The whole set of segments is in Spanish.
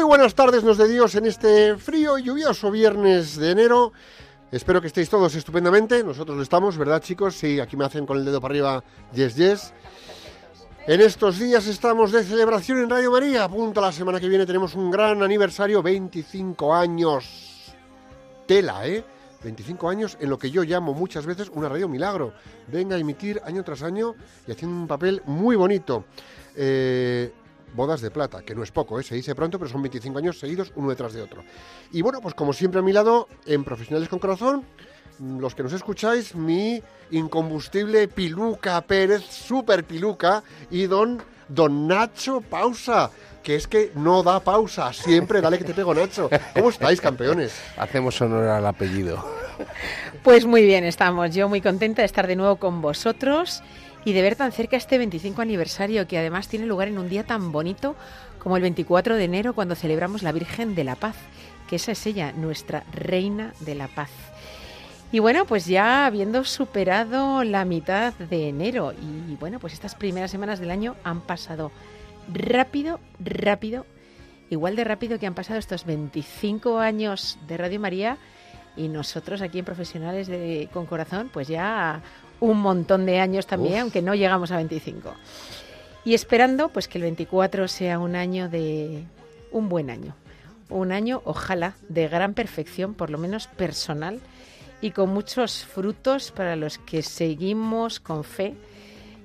Muy buenas tardes, nos de Dios, en este frío y lluvioso viernes de enero. Espero que estéis todos estupendamente. Nosotros lo estamos, ¿verdad, chicos? Sí, aquí me hacen con el dedo para arriba, yes, yes. En estos días estamos de celebración en Radio María. Apunta la semana que viene tenemos un gran aniversario, 25 años. Tela, ¿eh? 25 años en lo que yo llamo muchas veces una radio milagro. Venga a emitir año tras año y haciendo un papel muy bonito. Eh, bodas de plata, que no es poco, ¿eh? se dice pronto, pero son 25 años seguidos uno detrás de otro. Y bueno, pues como siempre a mi lado, en Profesionales con Corazón, mm, los que nos escucháis, mi incombustible Piluca Pérez, super Piluca, y don, don Nacho Pausa, que es que no da pausa, siempre dale que te pego Nacho. ¿Cómo estáis, campeones? Hacemos honor al apellido. Pues muy bien, estamos. Yo muy contenta de estar de nuevo con vosotros y de ver tan cerca este 25 aniversario que además tiene lugar en un día tan bonito como el 24 de enero cuando celebramos la Virgen de la Paz, que esa es ella, nuestra Reina de la Paz. Y bueno, pues ya habiendo superado la mitad de enero y bueno, pues estas primeras semanas del año han pasado rápido, rápido, igual de rápido que han pasado estos 25 años de Radio María y nosotros aquí en Profesionales de, con Corazón, pues ya un montón de años también, Uf. aunque no llegamos a 25. Y esperando pues que el 24 sea un año de un buen año, un año ojalá de gran perfección, por lo menos personal, y con muchos frutos para los que seguimos con fe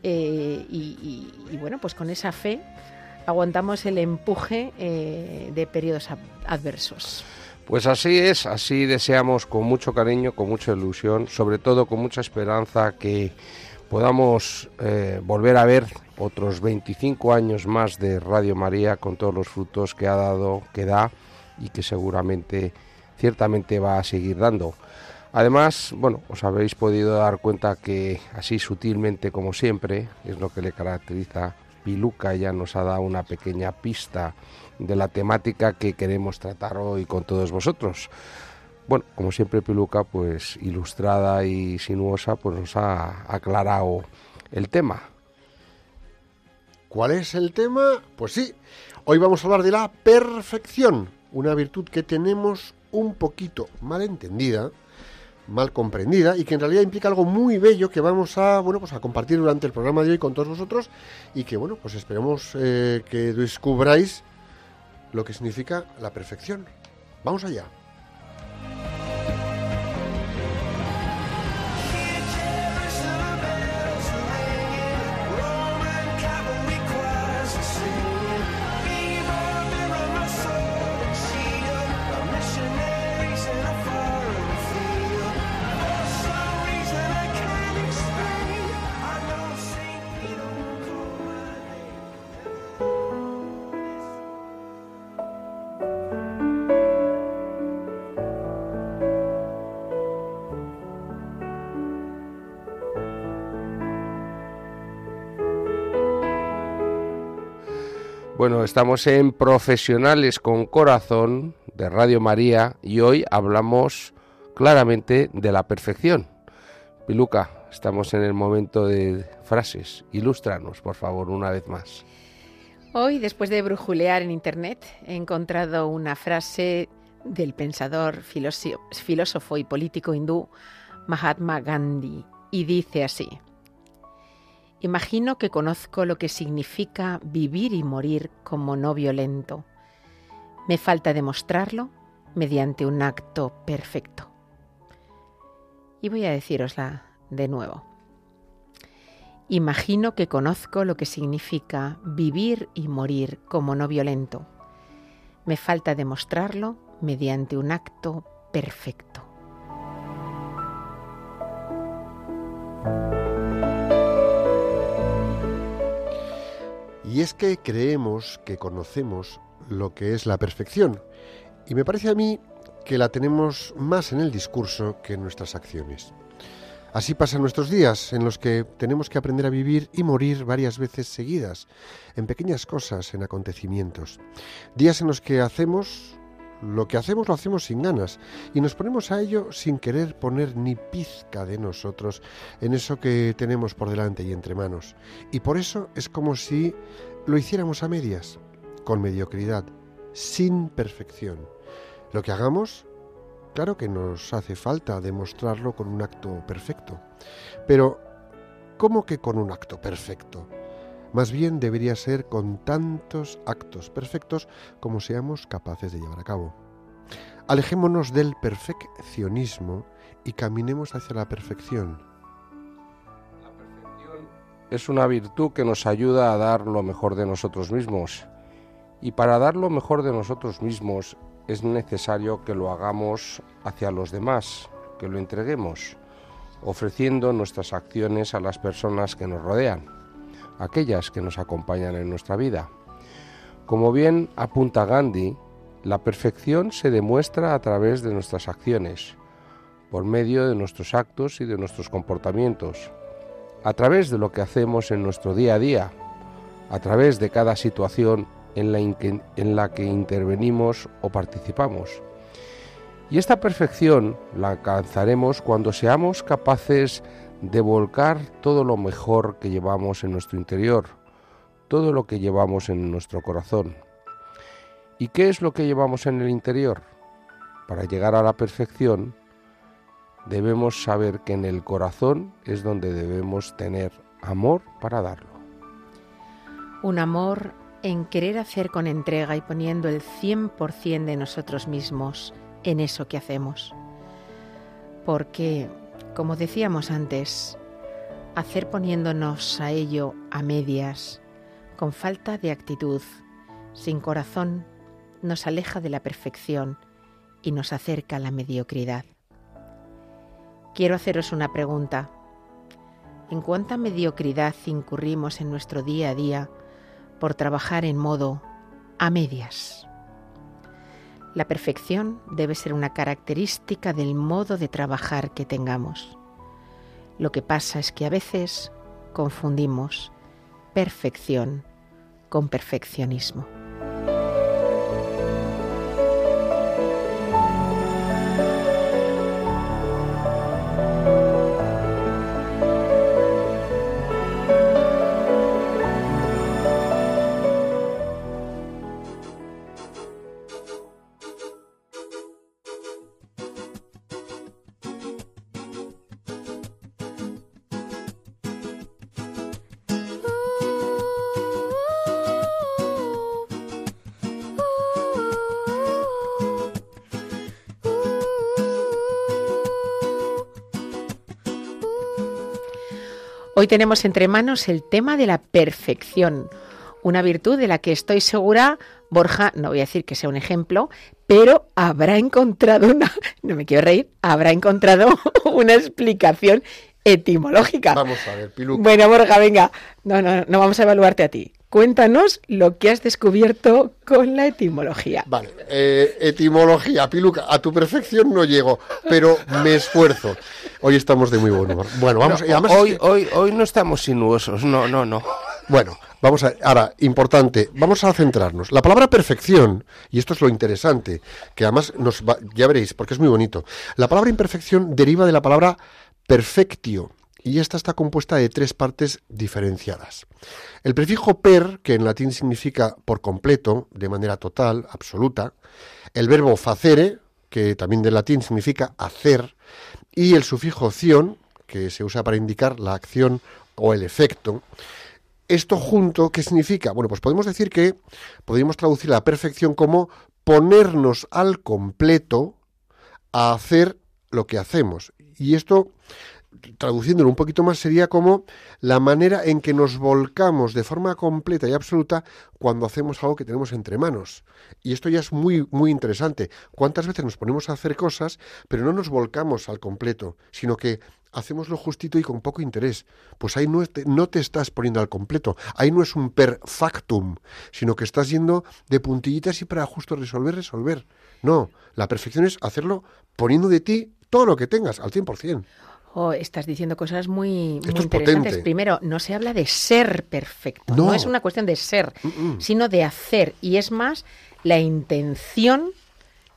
eh, y, y- y, bueno, pues con esa fe aguantamos el empuje eh, de periodos ad- adversos. Pues así es, así deseamos con mucho cariño, con mucha ilusión, sobre todo con mucha esperanza que podamos eh, volver a ver otros 25 años más de Radio María con todos los frutos que ha dado, que da y que seguramente, ciertamente va a seguir dando. Además, bueno, os habéis podido dar cuenta que así sutilmente como siempre, es lo que le caracteriza, Piluca ya nos ha dado una pequeña pista de la temática que queremos tratar hoy con todos vosotros. Bueno, como siempre Piluca, pues ilustrada y sinuosa, pues nos ha aclarado el tema. ¿Cuál es el tema? Pues sí, hoy vamos a hablar de la perfección, una virtud que tenemos un poquito mal entendida, mal comprendida y que en realidad implica algo muy bello que vamos a, bueno, pues a compartir durante el programa de hoy con todos vosotros y que, bueno, pues esperemos eh, que descubráis lo que significa la perfección. Vamos allá. Estamos en Profesionales con Corazón de Radio María y hoy hablamos claramente de la perfección. Piluca, estamos en el momento de frases. Ilústranos, por favor, una vez más. Hoy, después de brujulear en Internet, he encontrado una frase del pensador, filósofo, y político hindú Mahatma Gandhi y dice así, Imagino que conozco lo que significa vivir y morir como no violento. Me falta demostrarlo mediante un acto perfecto. Y voy a decirosla de nuevo. Imagino que conozco lo que significa vivir y morir como no violento. Me falta demostrarlo mediante un acto perfecto. Y es que creemos que conocemos lo que es la perfección. Y me parece a mí que la tenemos más en el discurso que en nuestras acciones. Así pasan nuestros días, en los que tenemos que aprender a vivir y morir varias veces seguidas, en pequeñas cosas, en acontecimientos. Días en los que hacemos lo que hacemos lo hacemos sin ganas y nos ponemos a ello sin querer poner ni pizca de nosotros en eso que tenemos por delante y entre manos. Y por eso es como si lo hiciéramos a medias, con mediocridad, sin perfección. Lo que hagamos, claro que nos hace falta demostrarlo con un acto perfecto. Pero, ¿cómo que con un acto perfecto? Más bien debería ser con tantos actos perfectos como seamos capaces de llevar a cabo. Alejémonos del perfeccionismo y caminemos hacia la perfección. Es una virtud que nos ayuda a dar lo mejor de nosotros mismos. Y para dar lo mejor de nosotros mismos es necesario que lo hagamos hacia los demás, que lo entreguemos, ofreciendo nuestras acciones a las personas que nos rodean, aquellas que nos acompañan en nuestra vida. Como bien apunta Gandhi, la perfección se demuestra a través de nuestras acciones, por medio de nuestros actos y de nuestros comportamientos, a través de lo que hacemos en nuestro día a día, a través de cada situación en la, en la que intervenimos o participamos. Y esta perfección la alcanzaremos cuando seamos capaces de volcar todo lo mejor que llevamos en nuestro interior, todo lo que llevamos en nuestro corazón. ¿Y qué es lo que llevamos en el interior? Para llegar a la perfección, debemos saber que en el corazón es donde debemos tener amor para darlo. Un amor en querer hacer con entrega y poniendo el 100% de nosotros mismos en eso que hacemos. Porque, como decíamos antes, hacer poniéndonos a ello a medias, con falta de actitud, sin corazón, nos aleja de la perfección y nos acerca a la mediocridad. Quiero haceros una pregunta. ¿En cuánta mediocridad incurrimos en nuestro día a día por trabajar en modo a medias? La perfección debe ser una característica del modo de trabajar que tengamos. Lo que pasa es que a veces confundimos perfección con perfeccionismo. Hoy tenemos entre manos el tema de la perfección, una virtud de la que estoy segura Borja, no voy a decir que sea un ejemplo, pero habrá encontrado una, no me quiero reír, habrá encontrado una explicación etimológica. Vamos a ver, Piluca. Bueno, Borja, venga, no, no, no vamos a evaluarte a ti. Cuéntanos lo que has descubierto con la etimología. Vale, eh, etimología, Piluca, a tu perfección no llego, pero me esfuerzo. Hoy estamos de muy buen humor. Bueno, vamos, No, además hoy, que- hoy, hoy no estamos sinuosos, no, no, no. Bueno, vamos a ahora importante, vamos a centrarnos. La palabra perfección, y esto es lo interesante, que además nos va- ya veréis, porque es muy bonito. La palabra imperfección deriva de la palabra perfectio, y esta está compuesta de tres partes diferenciadas. El prefijo per, que en latín significa por completo, de manera total, absoluta, el verbo facere, que también del latín significa hacer, y el sufijo ción, que se usa para indicar la acción o el efecto. Esto junto, ¿qué significa? Bueno, pues podemos decir que podríamos traducir la perfección como ponernos al completo a hacer lo que hacemos. Y esto, traduciéndolo un poquito más, sería como la manera en que nos volcamos de forma completa y absoluta cuando hacemos algo que tenemos entre manos. Y esto ya es muy, muy interesante. ¿Cuántas veces nos ponemos a hacer cosas, pero no nos volcamos al completo, sino que hacemos lo justito y con poco interés? Pues ahí no te, no te estás poniendo al completo. Ahí no es un perfectum, sino que estás yendo de puntillitas y para justo resolver, resolver. No, la perfección es hacerlo poniendo de ti todo lo que tengas, al 100%. Oh, estás diciendo cosas muy, muy interesantes. potente. Primero, no se habla de ser perfecto. No. No, es una cuestión de ser, Mm-mm. sino de hacer. Y es más la intención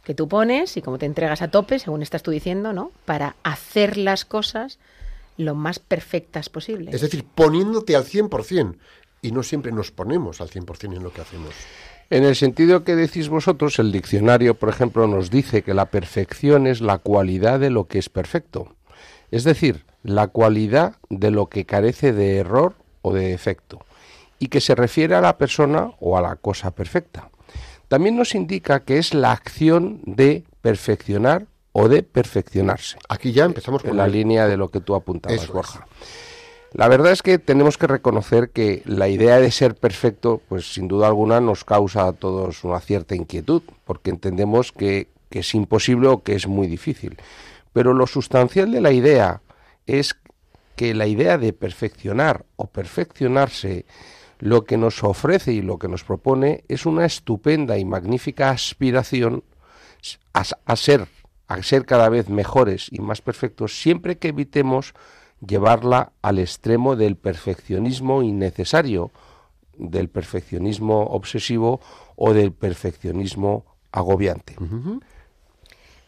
que tú pones y como te entregas a tope, según estás tú diciendo, ¿no? Para hacer las cosas lo más perfectas posibles. Es decir, poniéndote al 100%. Y no siempre nos ponemos al 100% en lo que hacemos. En el sentido que decís vosotros, el diccionario, por ejemplo, nos dice que la perfección es la cualidad de lo que es perfecto. Es decir, la cualidad de lo que carece de error o de defecto, y que se refiere a la persona o a la cosa perfecta. También nos indica que es la acción de perfeccionar o de perfeccionarse. Aquí ya empezamos en con la el- línea de lo que tú apuntabas, Eso es. La verdad es que tenemos que reconocer que la idea de ser perfecto, pues sin duda alguna nos causa a todos una cierta inquietud, porque entendemos que, es imposible o que es muy difícil. Pero lo sustancial de la idea es que la idea de perfeccionar o perfeccionarse lo que nos ofrece y lo que nos propone es una estupenda y magnífica aspiración a ser a ser cada vez mejores y más perfectos siempre que evitemos llevarla al extremo del perfeccionismo innecesario, del perfeccionismo obsesivo o del perfeccionismo agobiante.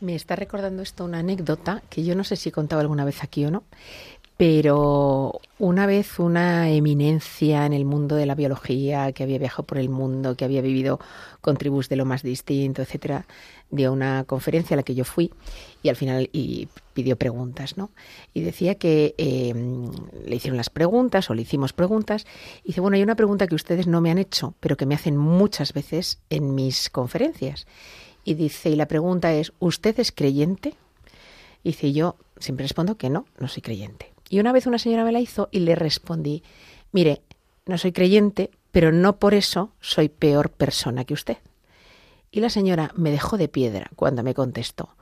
Me está recordando esto una anécdota que yo no sé si he contado alguna vez aquí o no, pero una vez una eminencia en el mundo de la biología, que había viajado por el mundo, que había vivido con tribus de lo más distinto, etcétera, dio una conferencia a la que yo fui y al final pidió preguntas, ¿no? Y decía que eh, le hicieron las preguntas o le hicimos preguntas y dice, bueno, hay una pregunta que ustedes no me han hecho, pero que me hacen muchas veces en mis conferencias. Y dice, y la pregunta es, ¿usted es creyente? Y dice, yo siempre respondo que no, no soy creyente. Y una vez una señora me la hizo y le respondí, mire, no soy creyente, pero no por eso soy peor persona que usted. Y la señora me dejó de piedra cuando me contestó,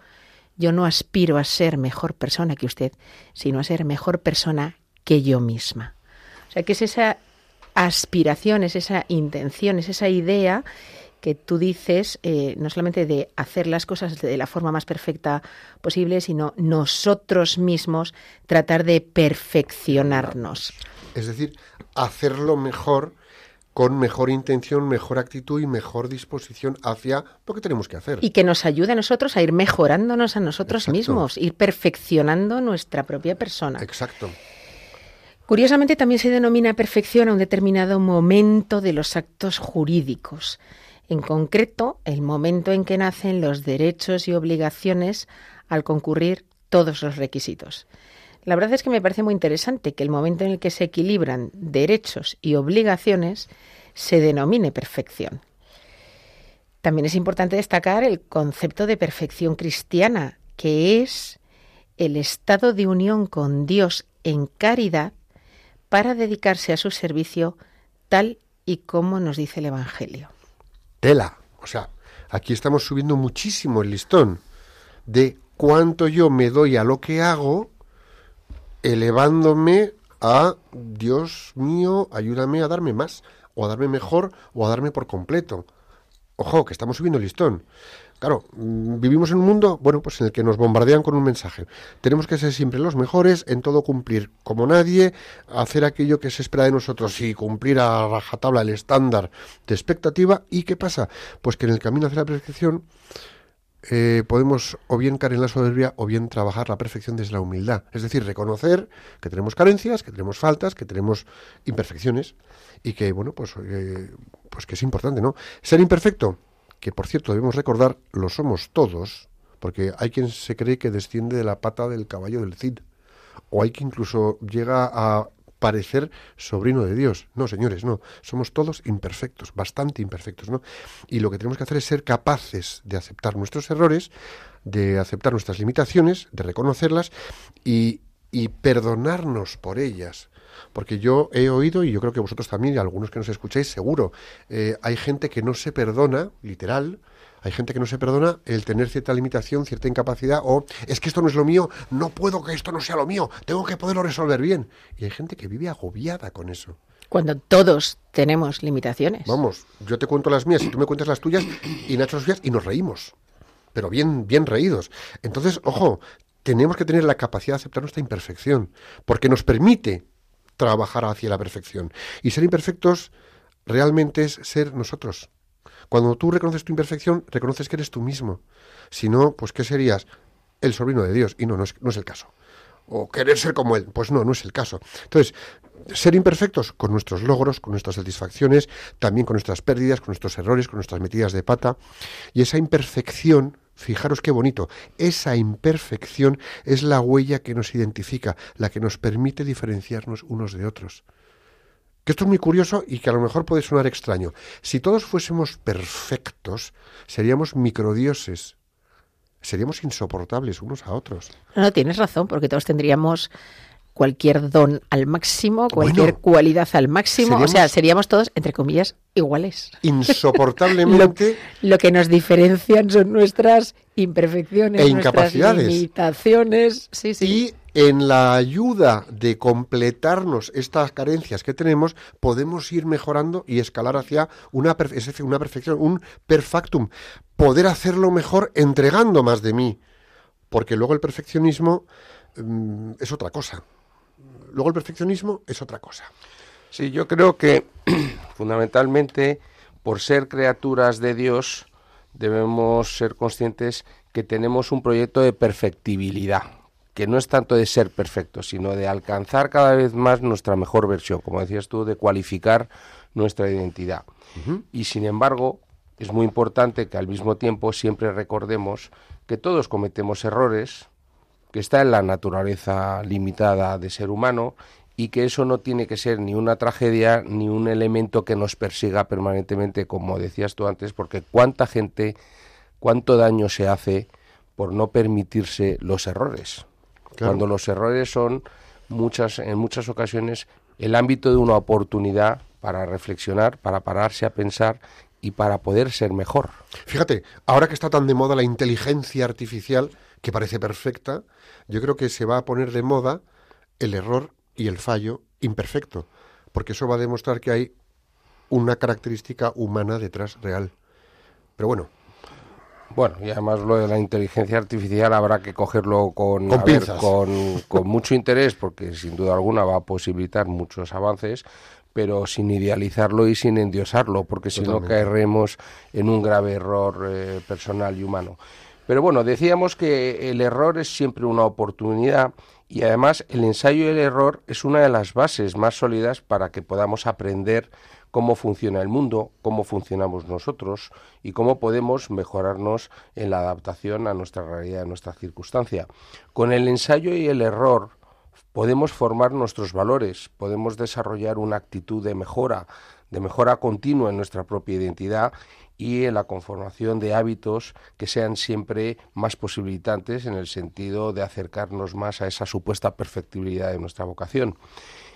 yo no aspiro a ser mejor persona que usted, sino a ser mejor persona que yo misma. O sea, que es esa aspiración, es esa intención, es esa idea que tú dices, eh, no solamente de hacer las cosas de la forma más perfecta posible, sino nosotros mismos tratar de perfeccionarnos. Es decir, hacerlo mejor, con mejor intención, mejor actitud y mejor disposición hacia lo que tenemos que hacer. Y que nos ayude a nosotros a ir mejorándonos a nosotros Exacto. mismos, ir perfeccionando nuestra propia persona. Exacto. Curiosamente también se denomina perfección a un determinado momento de los actos jurídicos. En concreto, el momento en que nacen los derechos y obligaciones al concurrir todos los requisitos. La verdad es que me parece muy interesante que el momento en el que se equilibran derechos y obligaciones se denomine perfección. También es importante destacar el concepto de perfección cristiana, que es el estado de unión con Dios en caridad para dedicarse a su servicio tal y como nos dice el Evangelio. Tela. O sea, aquí estamos subiendo muchísimo el listón de cuánto yo me doy a lo que hago, elevándome a Dios mío, ayúdame a darme más, o a darme mejor, o a darme por completo. Ojo, que estamos subiendo el listón. Claro, mm, vivimos en un mundo, bueno, pues en el que nos bombardean con un mensaje. Tenemos que ser siempre los mejores, en todo cumplir como nadie, hacer aquello que se espera de nosotros y cumplir a rajatabla el estándar de expectativa. ¿Y qué pasa? Pues que en el camino hacia la perfección eh, podemos o bien caer en la soberbia o bien trabajar la perfección desde la humildad. Es decir, reconocer que tenemos carencias, que tenemos faltas, que tenemos imperfecciones y que, bueno, pues, eh, pues que es importante, ¿no? Ser imperfecto, que por cierto debemos recordar, lo somos todos, porque hay quien se cree que desciende de la pata del caballo del Cid, o hay que incluso llega a parecer sobrino de Dios. No, señores, no. Somos todos imperfectos, bastante imperfectos, ¿no? Y lo que tenemos que hacer es ser capaces de aceptar nuestros errores, de aceptar nuestras limitaciones, de reconocerlas y, y perdonarnos por ellas. Porque yo he oído, y yo creo que vosotros también, y algunos que nos escucháis, seguro, eh, hay gente que no se perdona, literal, hay gente que no se perdona el tener cierta limitación, cierta incapacidad, o es que esto no es lo mío, no puedo que esto no sea lo mío, tengo que poderlo resolver bien. Y hay gente que vive agobiada con eso. Cuando todos tenemos limitaciones. Vamos, yo te cuento las mías y tú me cuentas las tuyas y Nacho las suyas y nos reímos. Pero bien, bien reídos. Entonces, ojo, tenemos que tener la capacidad de aceptar nuestra imperfección, porque nos permite trabajar hacia la perfección. Y ser imperfectos realmente es ser nosotros. Cuando tú reconoces tu imperfección, reconoces que eres tú mismo. Si no, pues ¿qué serías? El sobrino de Dios. Y no, no es, no es el caso. O querer ser como Él. Pues no, no es el caso. Entonces, ser imperfectos con nuestros logros, con nuestras satisfacciones, también con nuestras pérdidas, con nuestros errores, con nuestras metidas de pata. Y esa imperfección, fijaros qué bonito, esa imperfección es la huella que nos identifica, la que nos permite diferenciarnos unos de otros. Que esto es muy curioso y que a lo mejor puede sonar extraño. Si todos fuésemos perfectos, seríamos microdioses. Seríamos insoportables unos a otros. No, no, tienes razón, porque todos tendríamos cualquier don al máximo, cualquier Bueno, cualidad al máximo. O sea, seríamos- todos, entre comillas, iguales. Lo, Insoportablemente lo que nos diferencian son nuestras imperfecciones, E nuestras incapacidades. limitaciones. Sí, sí. Y en la ayuda de completarnos estas carencias que tenemos, podemos ir mejorando y escalar hacia una, es una perfección, un perfectum. Poder hacerlo mejor entregando más de mí. Porque luego el perfeccionismo mm, es otra cosa. Luego el perfeccionismo es otra cosa. Sí, yo creo que fundamentalmente por ser criaturas de Dios debemos ser conscientes que tenemos un proyecto de perfectibilidad, que no es tanto de ser perfectos, sino de alcanzar cada vez más nuestra mejor versión, como decías tú, de cualificar nuestra identidad. Y sin embargo, es muy importante que al mismo tiempo siempre recordemos que todos cometemos errores, que está en la naturaleza limitada de ser humano y que eso no tiene que ser ni una tragedia ni un elemento que nos persiga permanentemente, como decías tú antes, porque cuánta gente, cuánto daño se hace por no permitirse los errores. Claro. Cuando los errores son muchas, en muchas ocasiones el ámbito de una oportunidad para reflexionar, para pararse a pensar y para poder ser mejor. Fíjate, ahora que está tan de moda la inteligencia artificial, que parece perfecta, yo creo que se va a poner de moda el error y el fallo imperfecto, porque eso va a demostrar que hay una característica humana detrás real. Pero bueno, Bueno, y además lo de la inteligencia artificial habrá que cogerlo con, Con ver, con, con mucho interés, porque sin duda alguna va a posibilitar muchos avances, pero sin idealizarlo y sin endiosarlo, porque si no caeremos en un grave error eh, personal y humano. Pero bueno, decíamos que el error es siempre una oportunidad y además el ensayo y el error es una de las bases más sólidas para que podamos aprender cómo funciona el mundo, cómo funcionamos nosotros y cómo podemos mejorarnos en la adaptación a nuestra realidad, a nuestra circunstancia. Con el ensayo y el error podemos formar nuestros valores, podemos desarrollar una actitud de mejora, de mejora continua en nuestra propia identidad y en la conformación de hábitos que sean siempre más posibilitantes en el sentido de acercarnos más a esa supuesta perfectibilidad de nuestra vocación.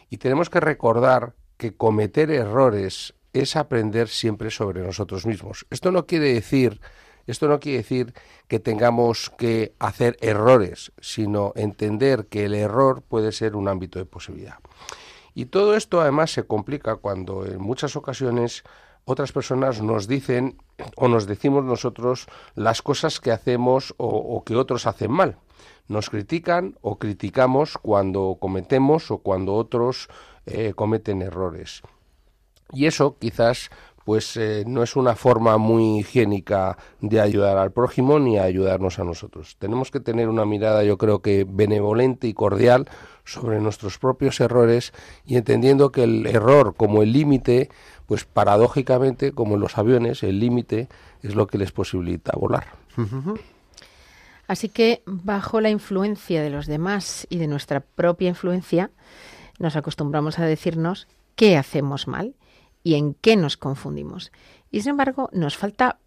Y tenemos que recordar que cometer errores es aprender siempre sobre nosotros mismos. Esto no quiere decir esto no quiere decir que tengamos que hacer errores, sino entender que el error puede ser un ámbito de posibilidad. Y todo esto además se complica cuando en muchas ocasiones otras personas nos dicen o nos decimos nosotros las cosas que hacemos o, o que otros hacen mal. Nos critican o criticamos cuando cometemos o cuando otros eh, cometen errores. Y eso quizás pues eh, no es una forma muy higiénica de ayudar al prójimo ni a ayudarnos a nosotros. Tenemos que tener una mirada, yo creo que benevolente y cordial sobre nuestros propios errores y entendiendo que el error como el límite, pues paradójicamente, como en los aviones, el límite es lo que les posibilita volar. Así que bajo la influencia de los demás y de nuestra propia influencia, nos acostumbramos a decirnos qué hacemos mal y en qué nos confundimos. Y sin embargo, nos falta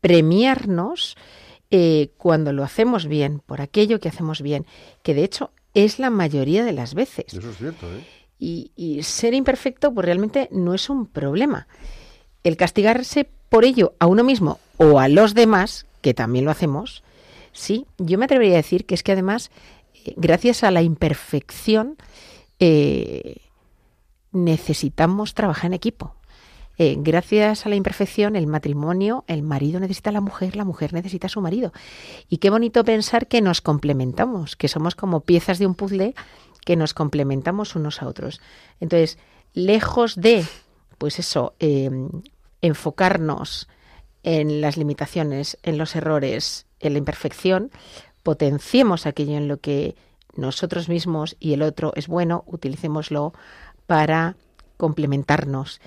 premiarnos eh, cuando lo hacemos bien, por aquello que hacemos bien, que de hecho es la mayoría de las veces. Eso es cierto, ¿eh? Y, y ser imperfecto, pues realmente no es un problema. El castigarse por ello a uno mismo o a los demás, que también lo hacemos, sí, yo me atrevería a decir que es que además, eh, gracias a la imperfección, eh, necesitamos trabajar en equipo. Eh, gracias a la imperfección, el matrimonio, el marido necesita a la mujer, la mujer necesita a su marido. Y qué bonito pensar que nos complementamos, que somos como piezas de un puzzle que nos complementamos unos a otros. Entonces, lejos de, pues eso, eh, enfocarnos en las limitaciones, en los errores, en la imperfección, potenciemos aquello en lo que nosotros mismos y el otro es bueno, utilicémoslo para complementarnos.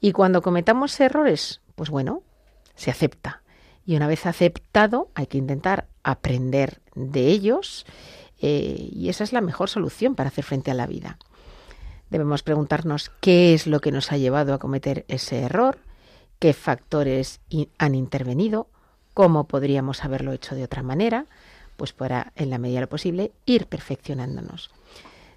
Y cuando cometamos errores, pues bueno, se acepta. Y una vez aceptado, hay que intentar aprender de ellos eh, y esa es la mejor solución para hacer frente a la vida. Debemos preguntarnos qué es lo que nos ha llevado a cometer ese error, qué factores han intervenido, cómo podríamos haberlo hecho de otra manera, pues para, en la medida de lo posible, ir perfeccionándonos.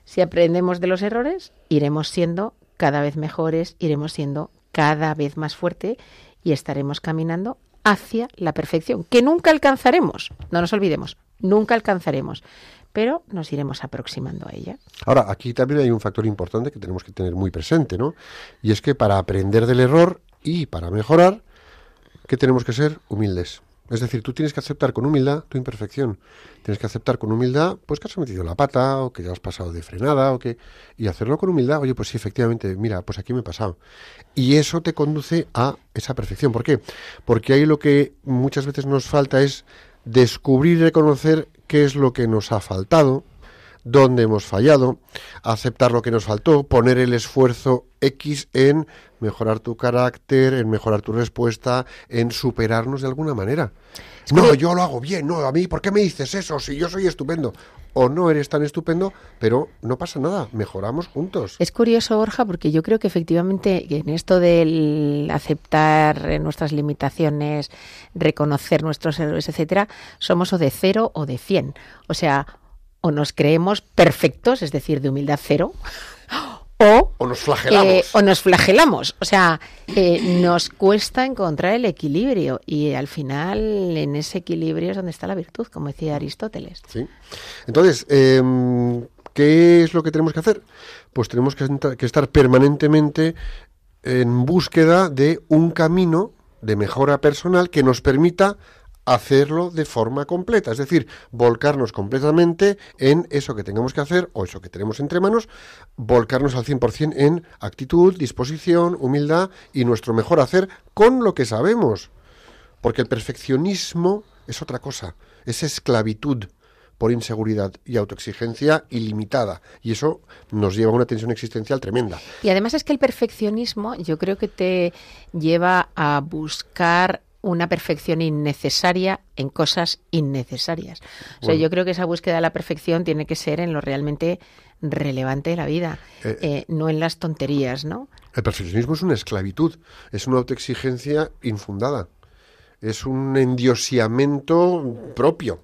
Si aprendemos de los errores, iremos siendo cada vez mejores, iremos siendo cada vez más fuerte y estaremos caminando hacia la perfección, que nunca alcanzaremos, no nos olvidemos, nunca alcanzaremos, pero nos iremos aproximando a ella. Ahora, aquí también hay un factor importante que tenemos que tener muy presente, ¿no? Y es que para aprender del error y para mejorar, ¿qué tenemos que ser? Humildes. Es decir, tú tienes que aceptar con humildad tu imperfección. Tienes que aceptar con humildad, pues que has metido la pata, o que ya has pasado de frenada, o que. Y hacerlo con humildad, oye, pues sí, efectivamente, mira, pues aquí me he pasado. Y eso te conduce a esa perfección. ¿Por qué? Porque ahí lo que muchas veces nos falta es descubrir y reconocer qué es lo que nos ha faltado, dónde hemos fallado, aceptar lo que nos faltó, poner el esfuerzo X en mejorar tu carácter, en mejorar tu respuesta, en superarnos de alguna manera. No, yo lo hago bien, no, a mí, ¿por qué me dices eso? Si yo soy estupendo. O no eres tan estupendo, pero no pasa nada, mejoramos juntos. Es curioso, Borja, porque yo creo que efectivamente en esto del aceptar nuestras limitaciones, reconocer nuestros errores, etcétera, somos o de cero o de cien. O sea, o nos creemos perfectos, es decir, de humildad cero, o O nos flagelamos. eh, o nos flagelamos. O sea, eh, nos cuesta encontrar el equilibrio y al final en ese equilibrio es donde está la virtud, como decía Aristóteles. ¿sí? Entonces, em, ¿qué es lo que tenemos que hacer? Pues tenemos que estar permanentemente en búsqueda de un camino de mejora personal que nos permita hacerlo de forma completa, es decir, volcarnos completamente en eso que tengamos que hacer o eso que tenemos entre manos, volcarnos al 100% en actitud, disposición, humildad y nuestro mejor hacer con lo que sabemos. Porque el perfeccionismo es otra cosa, es esclavitud por inseguridad y autoexigencia ilimitada. Y eso nos lleva a una tensión existencial tremenda. Y además es que el perfeccionismo yo creo que te lleva a buscar una perfección innecesaria en cosas innecesarias. O sea, yo creo que esa búsqueda de la perfección tiene que ser en lo realmente relevante de la vida, Eh, eh, no en las tonterías, ¿no? El perfeccionismo es una esclavitud, es una autoexigencia infundada, es un endiosiamiento propio.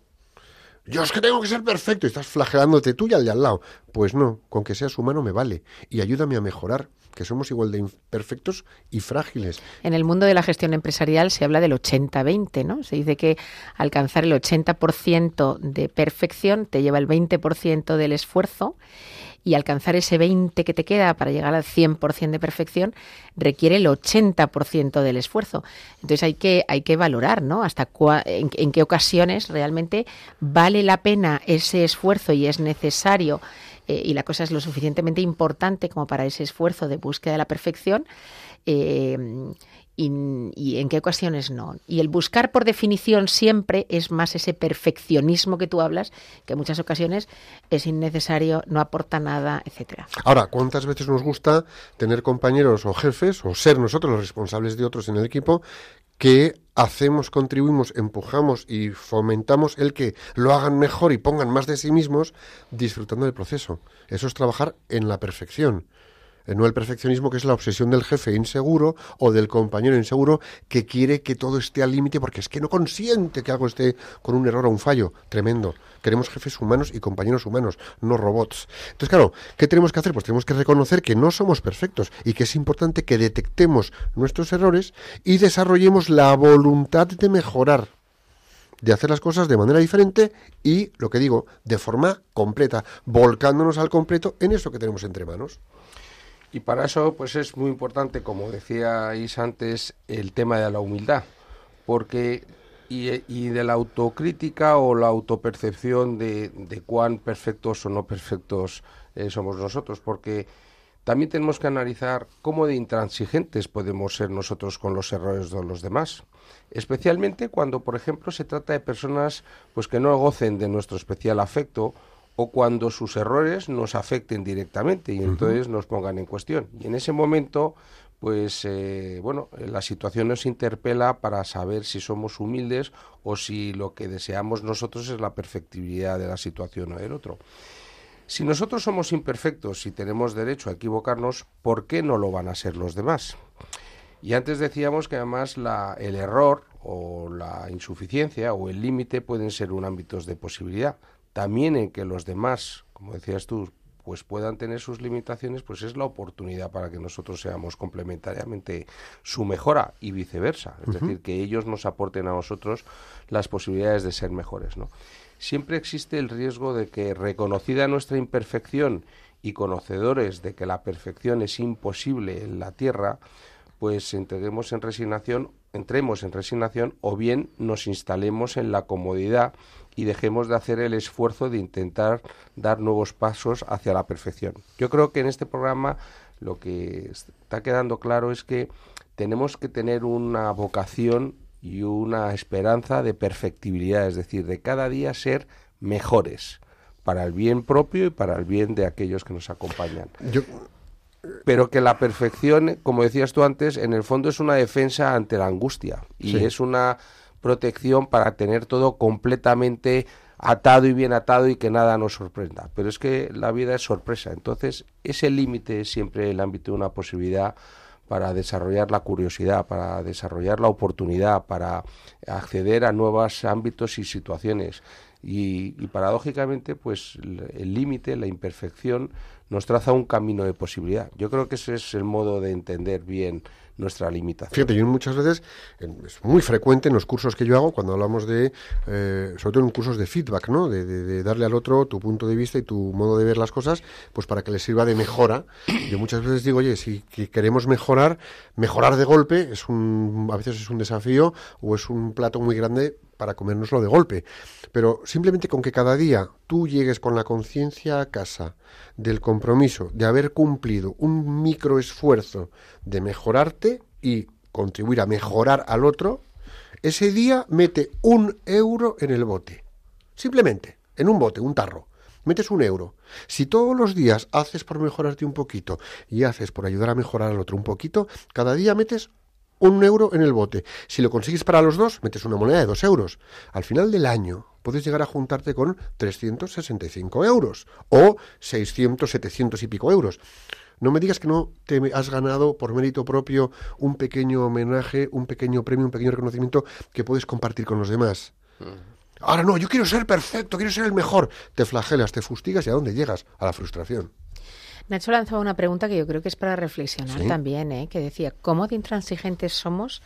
Yo es que tengo que ser perfecto y estás flagelándote tú y al de al lado. Pues no, con que seas humano me vale y ayúdame a mejorar, que somos igual de imperfectos y frágiles. En el mundo de la gestión empresarial se habla del 80-20, ¿no? Se dice que alcanzar el 80% de perfección te lleva el 20% del esfuerzo y alcanzar ese 20 que te queda para llegar al 100% de perfección requiere el 80% del esfuerzo. Entonces hay que hay que valorar, ¿no? Hasta cua- en, qué ocasiones realmente vale la pena ese esfuerzo y es necesario eh, y la cosa es lo suficientemente importante como para ese esfuerzo de búsqueda de la perfección eh, y, y en qué ocasiones no. Y el buscar por definición siempre es más ese perfeccionismo que tú hablas, que en muchas ocasiones es innecesario, no aporta nada, etcétera. Ahora, ¿cuántas veces nos gusta tener compañeros o jefes o ser nosotros los responsables de otros en el equipo que hacemos, contribuimos, empujamos y fomentamos el que lo hagan mejor y pongan más de sí mismos disfrutando del proceso. Eso es trabajar en la perfección. Eh, No el perfeccionismo que es la obsesión del jefe inseguro o del compañero inseguro que quiere que todo esté al límite porque es que no consiente que algo esté con un error o un fallo. Tremendo. Queremos jefes humanos y compañeros humanos, no robots. Entonces, claro, ¿qué tenemos que hacer? Pues tenemos que reconocer que no somos perfectos y que es importante que detectemos nuestros errores y desarrollemos la voluntad de mejorar de hacer las cosas de manera diferente y, lo que digo, de forma completa, volcándonos al completo en eso que tenemos entre manos. Y para eso, pues es muy importante, como decíais antes, el tema de la humildad, porque y, y de la autocrítica o la autopercepción de, de cuán perfectos o no perfectos eh, somos nosotros, porque también tenemos que analizar cómo de intransigentes podemos ser nosotros con los errores de los demás, especialmente cuando, por ejemplo, se trata de personas pues que no gocen de nuestro especial afecto o cuando sus errores nos afecten directamente y entonces nos pongan en cuestión. Y en ese momento, pues eh, bueno, eh, la situación nos interpela para saber si somos humildes o si lo que deseamos nosotros es la perfectibilidad de la situación o del otro. Si nosotros somos imperfectos y tenemos derecho a equivocarnos, ¿por qué no lo van a ser los demás? Y antes decíamos que además la, el error o la insuficiencia o el límite pueden ser un ámbitos de posibilidad. También en que los demás, como decías tú, pues puedan tener sus limitaciones, pues es la oportunidad para que nosotros seamos complementariamente su mejora y viceversa. Es decir, que ellos nos aporten a nosotros las posibilidades de ser mejores, ¿no? Siempre existe el riesgo de que, reconocida nuestra imperfección y conocedores de que la perfección es imposible en la tierra, pues entreguemos en resignación, entremos en resignación o bien nos instalemos en la comodidad y dejemos de hacer el esfuerzo de intentar dar nuevos pasos hacia la perfección. Yo creo que en este programa lo que está quedando claro es que tenemos que tener una vocación y una esperanza de perfectibilidad, es decir, de cada día ser mejores para el bien propio y para el bien de aquellos que nos acompañan Yo, pero que la perfección, como decías tú antes, en el fondo es una defensa ante la angustia y Sí. es una protección para tener todo completamente atado y bien atado y que nada nos sorprenda. Pero es que la vida es sorpresa, entonces ese límite es siempre el ámbito de una posibilidad para desarrollar la curiosidad, para desarrollar la oportunidad, para acceder a nuevos ámbitos y situaciones. Y, y paradójicamente, pues el el límite, la imperfección, nos traza un camino de posibilidad. Yo creo que ese es el modo de entender bien nuestra limitación. Fíjate, yo muchas veces, es muy frecuente en los cursos que yo hago, cuando hablamos de, eh, sobre todo en cursos de feedback, ¿no? De, darle al otro tu punto de vista y tu modo de ver las cosas, pues para que le sirva de mejora. Yo muchas veces digo, oye, si que queremos mejorar, mejorar de golpe es un, a veces es un desafío o es un plato muy grande para comérnoslo de golpe. Pero simplemente con que cada día tú llegues con la conciencia a casa del compromiso de haber cumplido un micro esfuerzo de mejorarte y contribuir a mejorar al otro, ese día mete un euro en el bote. Simplemente, en un bote, un tarro. Metes un euro. Si todos los días haces por mejorarte un poquito y haces por ayudar a mejorar al otro un poquito, cada día metes un euro en el bote. Si lo consigues para los dos, metes una moneda de dos euros. Al final del año puedes llegar a juntarte con 365 euros o 600, 700 y pico euros. No me digas que no te has ganado por mérito propio un pequeño homenaje, un pequeño premio, un pequeño reconocimiento que puedes compartir con los demás. Ahora no, yo quiero ser perfecto, quiero ser el mejor. Te flagelas, te fustigas y a dónde llegas? A la frustración. Nacho lanzaba una pregunta que yo creo que es para reflexionar Sí. también, ¿eh? que decía, ¿cómo de intransigentes somos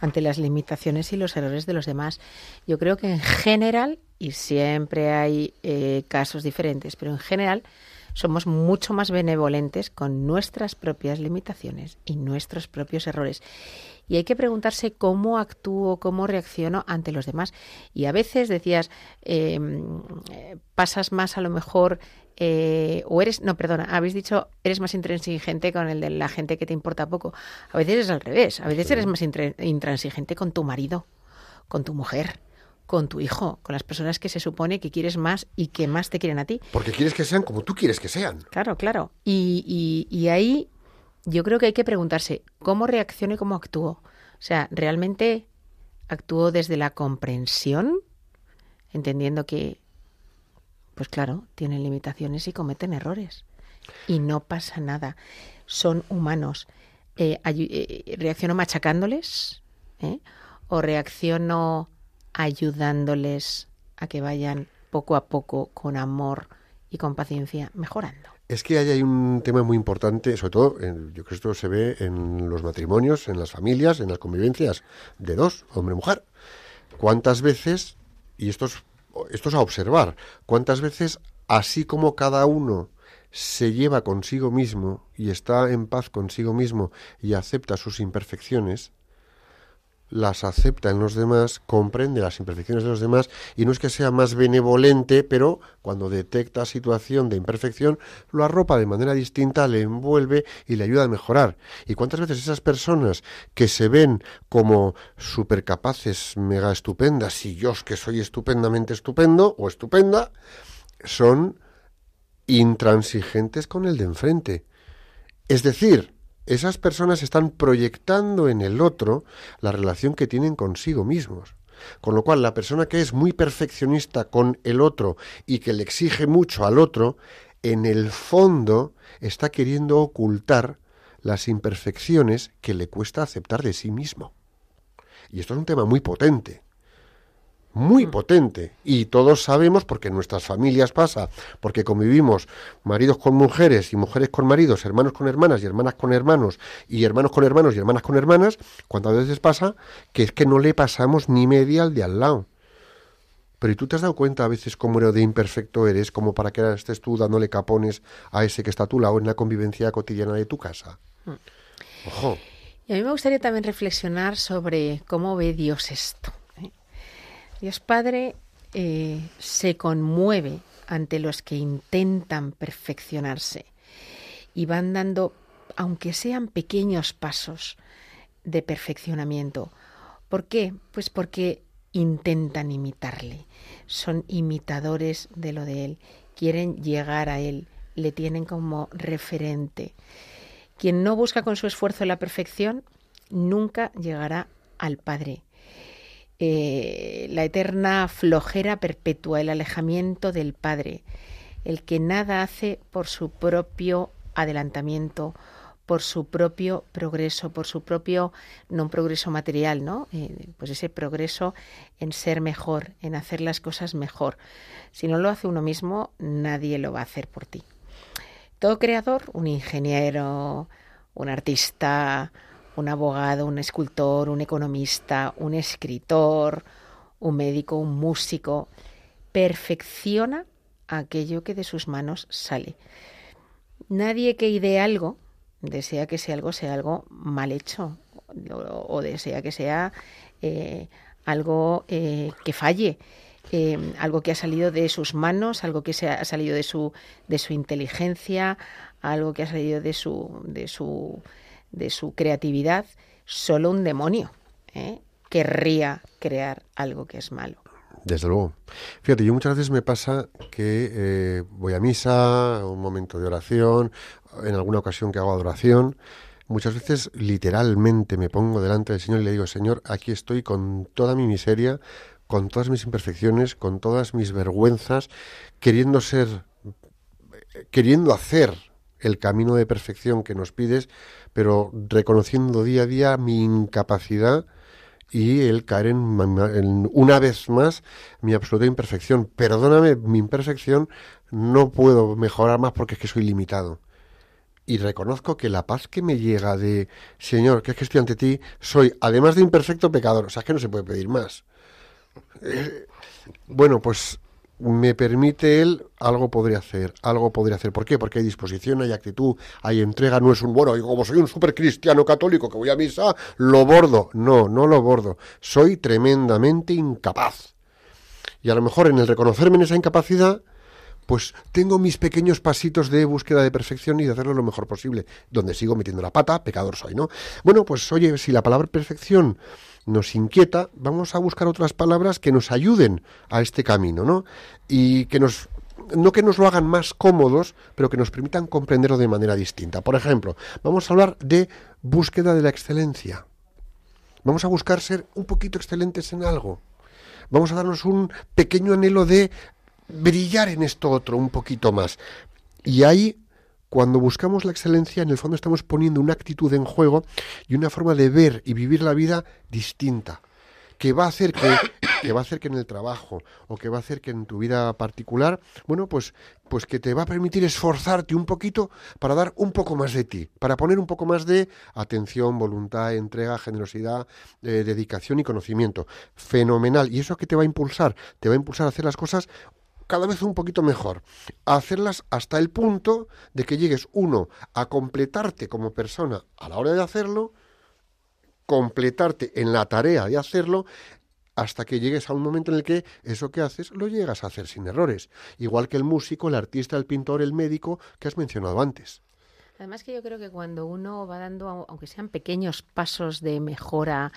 ante las limitaciones y los errores de los demás? Yo creo que en general, y siempre hay eh, casos diferentes, pero en general somos mucho más benevolentes con nuestras propias limitaciones y nuestros propios errores. Y hay que preguntarse cómo actúo, cómo reacciono ante los demás. Y a veces decías, eh, eh, pasas más a lo mejor, eh, o eres, no, perdona, habéis dicho, eres más intransigente con el de la gente que te importa poco. A veces es al revés, a veces eres más intransigente con tu marido, con tu mujer, con tu hijo, con las personas que se supone que quieres más y que más te quieren a ti. Porque quieres que sean como tú quieres que sean. Claro, claro. Y, y- y ahí yo creo que hay que preguntarse cómo reacciono y cómo actúo. O sea, realmente actúo desde la comprensión, entendiendo que, pues claro, tienen limitaciones y cometen errores. Y no pasa nada. Son humanos. Eh, eh, ¿Reacciono machacándoles? ¿eh? ¿O reacciono ayudándoles a que vayan poco a poco, con amor y con paciencia, mejorando? Es que ahí hay un tema muy importante, sobre todo, en- yo creo que esto se ve en los matrimonios, en las familias, en las convivencias de dos, hombre y mujer. ¿Cuántas veces, y esto es, esto es a observar, cuántas veces, así como cada uno se lleva consigo mismo y está en paz consigo mismo y acepta sus imperfecciones, las acepta en los demás, comprende las imperfecciones de los demás y no es que sea más benevolente, pero cuando detecta situación de imperfección, lo arropa de manera distinta, le envuelve y le ayuda a mejorar. ¿Y cuántas veces esas personas que se ven como supercapaces, mega estupendas, y yo que soy estupendamente estupendo o estupenda, son intransigentes con el de enfrente? Es decir, esas personas están proyectando en el otro la relación que tienen consigo mismos. Con lo cual, la persona que es muy perfeccionista con el otro y que le exige mucho al otro, en el fondo está queriendo ocultar las imperfecciones que le cuesta aceptar de sí mismo. Y esto es un tema muy potente muy potente y todos sabemos porque en nuestras familias pasa, porque convivimos maridos con mujeres y mujeres con maridos, hermanos con hermanas y hermanas con hermanos y hermanos con hermanos y hermanas con hermanas, cuando a veces pasa que es que no le pasamos ni media al de al lado. Pero ¿y tú te has dado cuenta a veces cómo de imperfecto eres, como para que estés tú dándole capones a ese que está a tu lado en la convivencia cotidiana de tu casa? Ojo. Y a mí me gustaría también reflexionar sobre cómo ve Dios esto. Dios Padre eh, se conmueve ante los que intentan perfeccionarse y van dando, aunque sean pequeños pasos de perfeccionamiento. ¿Por qué? Pues porque intentan imitarle, son imitadores de lo de él, quieren llegar a él, le tienen como referente. Quien no busca con su esfuerzo la perfección nunca llegará al Padre. Eh, la eterna flojera perpetua, el alejamiento del Padre, el que nada hace por su propio adelantamiento, por su propio progreso, por su propio, no un progreso material, ¿no? Eh, pues ese progreso en ser mejor, en hacer las cosas mejor. Si no lo hace uno mismo, nadie lo va a hacer por ti. Todo creador, un ingeniero, un artista, un abogado, un escultor, un economista, un escritor, un médico, un músico, perfecciona aquello que de sus manos sale. Nadie que idee algo desea que ese algo sea algo mal hecho o, o desea que sea eh, algo eh, que falle. eh, algo que ha salido de sus manos, algo que se ha salido de su, de su inteligencia, algo que ha salido de su, de su, de su creatividad. Solo un demonio ¿eh? querría crear algo que es malo. Desde luego. Fíjate, yo muchas veces me pasa que eh, voy a misa, un momento de oración, en alguna ocasión que hago adoración, muchas veces literalmente me pongo delante del Señor y le digo, Señor, aquí estoy con toda mi miseria, con todas mis imperfecciones, con todas mis vergüenzas, queriendo ser, queriendo hacer el camino de perfección que nos pides, pero reconociendo día a día mi incapacidad y el caer en, en una vez más mi absoluta imperfección. Perdóname mi imperfección, no puedo mejorar más porque es que soy limitado. Y reconozco que la paz que me llega de, Señor, que es que estoy ante ti, soy, además de imperfecto, pecador. O sea, es que no se puede pedir más. Eh, bueno, pues me permite él, algo podría hacer, algo podría hacer. ¿Por qué? Porque hay disposición, hay actitud, hay entrega, no es un, bueno, y como soy un súper cristiano católico que voy a misa, lo bordo. No, no lo bordo. Soy tremendamente incapaz. Y a lo mejor en el reconocerme en esa incapacidad, pues tengo mis pequeños pasitos de búsqueda de perfección y de hacerlo lo mejor posible. Donde sigo metiendo la pata, pecador soy, ¿no? Bueno, pues oye, si la palabra perfección nos inquieta, vamos a buscar otras palabras que nos ayuden a este camino, ¿no? Y que nos no que nos lo hagan más cómodos, pero que nos permitan comprenderlo de manera distinta. Por ejemplo, vamos a hablar de búsqueda de la excelencia. Vamos a buscar ser un poquito excelentes en algo. Vamos a darnos un pequeño anhelo de brillar en esto otro un poquito más. Y ahí, cuando buscamos la excelencia, en el fondo estamos poniendo una actitud en juego y una forma de ver y vivir la vida distinta que va a hacer que, que va a hacer que en el trabajo o que va a hacer que en tu vida particular, bueno, pues pues que te va a permitir esforzarte un poquito para dar un poco más de ti, para poner un poco más de atención, voluntad, entrega, generosidad, eh, dedicación y conocimiento. Fenomenal. ¿Y eso qué te va a impulsar? Te va a impulsar a hacer las cosas cada vez un poquito mejor, hacerlas hasta el punto de que llegues, uno, a completarte como persona a la hora de hacerlo, completarte en la tarea de hacerlo hasta que llegues a un momento en el que eso que haces lo llegas a hacer sin errores, igual que el músico, el artista, el pintor, el médico que has mencionado antes. Además que yo creo que cuando uno va dando, au- aunque sean pequeños pasos de mejora,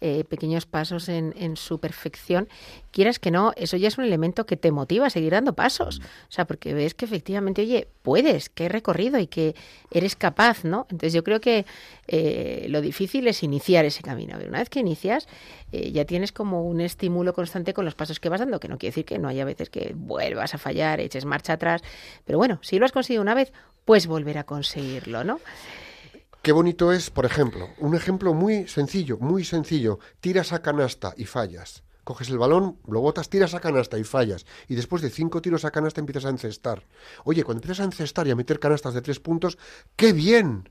eh, pequeños pasos en, en su perfección, quieras que no, eso ya es un elemento que te motiva a seguir dando pasos. O sea, porque ves que efectivamente, oye, puedes, que hay recorrido y que eres capaz, ¿no? Entonces yo creo que eh, lo difícil es iniciar ese camino. Una vez que inicias, eh, ya tienes como un estímulo constante con los pasos que vas dando, que no quiere decir que no haya veces que vuelvas a fallar, eches marcha atrás, pero bueno, si lo has conseguido una vez, pues volver a conseguirlo, ¿no? Qué bonito es, por ejemplo, un ejemplo muy sencillo, muy sencillo. Tiras a canasta y fallas. Coges el balón, lo botas, tiras a canasta y fallas. Y después de cinco tiros a canasta empiezas a encestar. Oye, cuando empiezas a encestar y a meter canastas de tres puntos, ¡qué bien!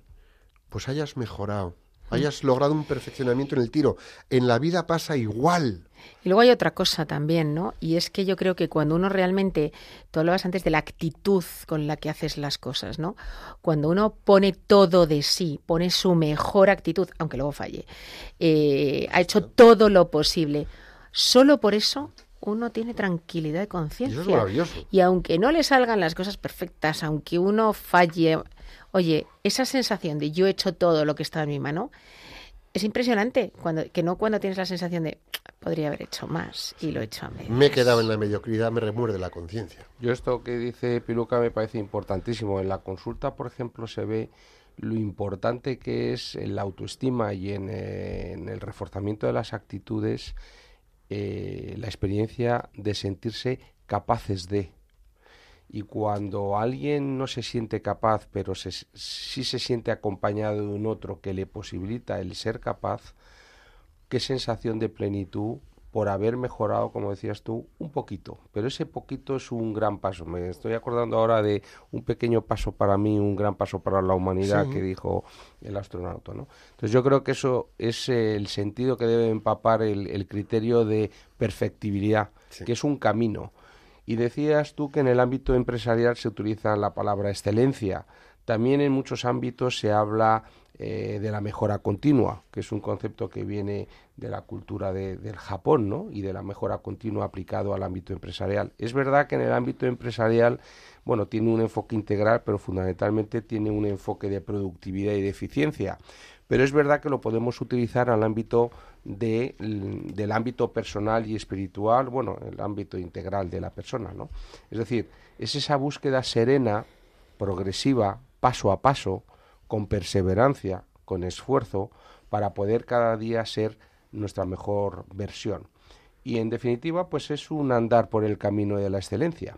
Pues hayas mejorado, hayas logrado un perfeccionamiento en el tiro. En la vida pasa igual. Y luego hay otra cosa también, ¿no? Y es que yo creo que cuando uno realmente, tú hablabas antes de la actitud con la que haces las cosas, ¿no? Cuando uno pone todo de sí, pone su mejor actitud, aunque luego falle, eh, ha hecho todo lo posible, solo por eso uno tiene tranquilidad de Y conciencia. eso es maravilloso. Y aunque no le salgan las cosas perfectas, aunque uno falle, oye, esa sensación de yo he hecho todo lo que está en mi mano, es impresionante, cuando, que no cuando tienes la sensación de podría haber hecho más y lo he hecho a medias. Me he quedado en la mediocridad, me remuerde la conciencia. Yo esto que dice Piluca me parece importantísimo. En la consulta, por ejemplo, se ve lo importante que es en la autoestima y en, eh, en el reforzamiento de las actitudes eh, la experiencia de sentirse capaces de. Y cuando alguien no se siente capaz, pero se, sí se siente acompañado de un otro que le posibilita el ser capaz, qué sensación de plenitud por haber mejorado, como decías tú, un poquito. Pero ese poquito es un gran paso. Me estoy acordando ahora de un pequeño paso para mí, un gran paso para la humanidad, Sí. que dijo el astronauta. ¿no? Entonces yo creo que eso es el sentido que debe empapar el, el criterio de perfectibilidad, Sí. que es un camino. Y decías tú que en el ámbito empresarial se utiliza la palabra excelencia. También en muchos ámbitos se habla eh, de la mejora continua, que es un concepto que viene de la cultura de- del Japón, ¿no? Y de la mejora continua aplicado al ámbito empresarial. Es verdad que en el ámbito empresarial, bueno, tiene un enfoque integral, pero fundamentalmente tiene un enfoque de productividad y de eficiencia. Pero es verdad que lo podemos utilizar al ámbito de, del ámbito personal y espiritual, bueno, el ámbito integral de la persona, ¿no? Es decir, es esa búsqueda serena, progresiva, paso a paso, con perseverancia, con esfuerzo, para poder cada día ser nuestra mejor versión. Y en definitiva, pues es un andar por el camino de la excelencia.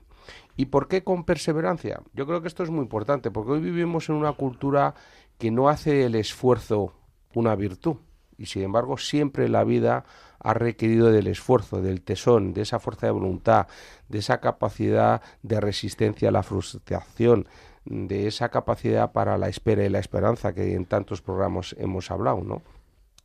¿Y por qué con perseverancia? Yo creo que esto es muy importante, porque hoy vivimos en una cultura que no hace el esfuerzo una virtud. Y sin embargo, siempre la vida ha requerido del esfuerzo, del tesón, de esa fuerza de voluntad, de esa capacidad de resistencia a la frustración, de esa capacidad para la espera y la esperanza que en tantos programas hemos hablado, ¿no?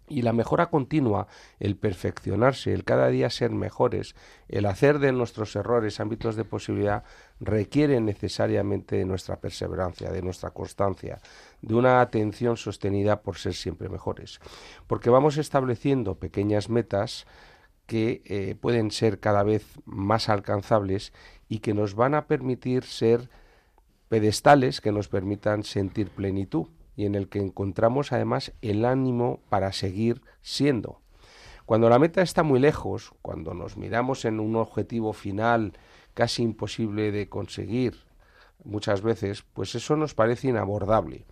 Y la mejora continua, el perfeccionarse, el cada día ser mejores, el hacer de nuestros errores ámbitos de posibilidad, requiere necesariamente de nuestra perseverancia, de nuestra constancia, de una atención sostenida por ser siempre mejores. Porque vamos estableciendo pequeñas metas que eh, pueden ser cada vez más alcanzables y que nos van a permitir ser pedestales que nos permitan sentir plenitud y en el que encontramos además el ánimo para seguir siendo. Cuando la meta está muy lejos, cuando nos miramos en un objetivo final casi imposible de conseguir muchas veces, pues eso nos parece inabordable